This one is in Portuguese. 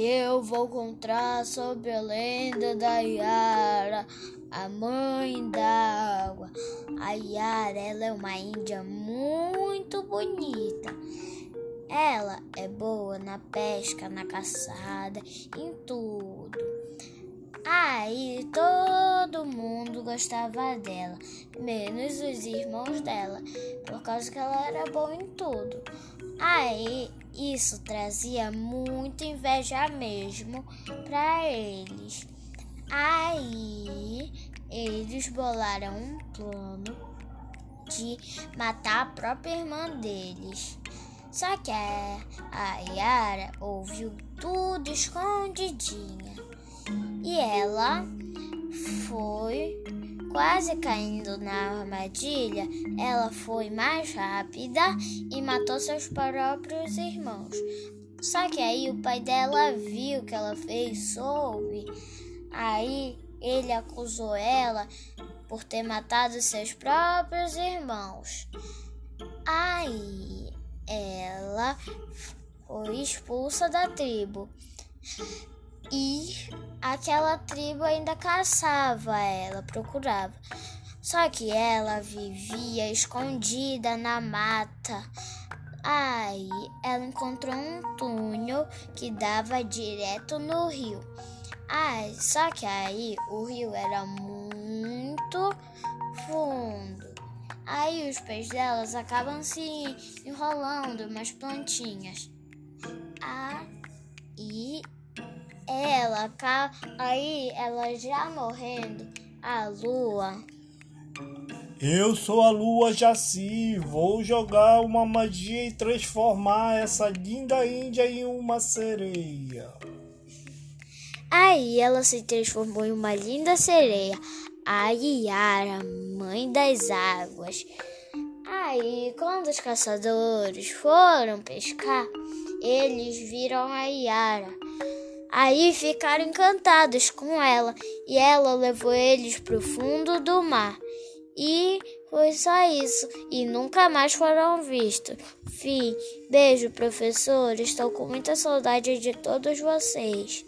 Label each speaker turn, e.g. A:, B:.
A: eu vou contar sobre a lenda da Yara, a mãe da água. A Yara, ela é uma índia muito bonita. Ela é boa na pesca, na caçada, em tudo. Aí todo mundo gostava dela, menos os irmãos dela, por causa que ela era boa em tudo. Aí isso trazia muita inveja mesmo para eles. Aí eles bolaram um plano de matar a própria irmã deles. Só que a, Yara ouviu tudo escondidinha e ela foi quase caindo na armadilha. Ela foi mais rápida e matou seus próprios irmãos. Só que aí o pai dela viu que ela fez, soube. Aí ele acusou ela por ter matado seus próprios irmãos. Aí ela foi expulsa da tribo. E aquela tribo ainda caçava ela, procurava. Só que ela vivia escondida na mata. Aí ela encontrou um túnel que dava direto no rio. Ai, só que aí o rio era muito fundo. Aí os pés delas acabam se enrolando umas plantinhas. Aí ela, aí ela já morrendo, a lua.
B: Eu sou a lua Jaci, vou jogar uma magia e transformar essa linda índia em uma sereia.
A: Aí ela se transformou em uma linda sereia, a Iara, mãe das águas. Aí, quando os caçadores foram pescar, eles viram a Iara. Aí ficaram encantados com ela e ela levou eles para o fundo do mar. E foi só isso, e nunca mais foram vistos. Fim. Beijo, professor. Estou com muita saudade de todos vocês.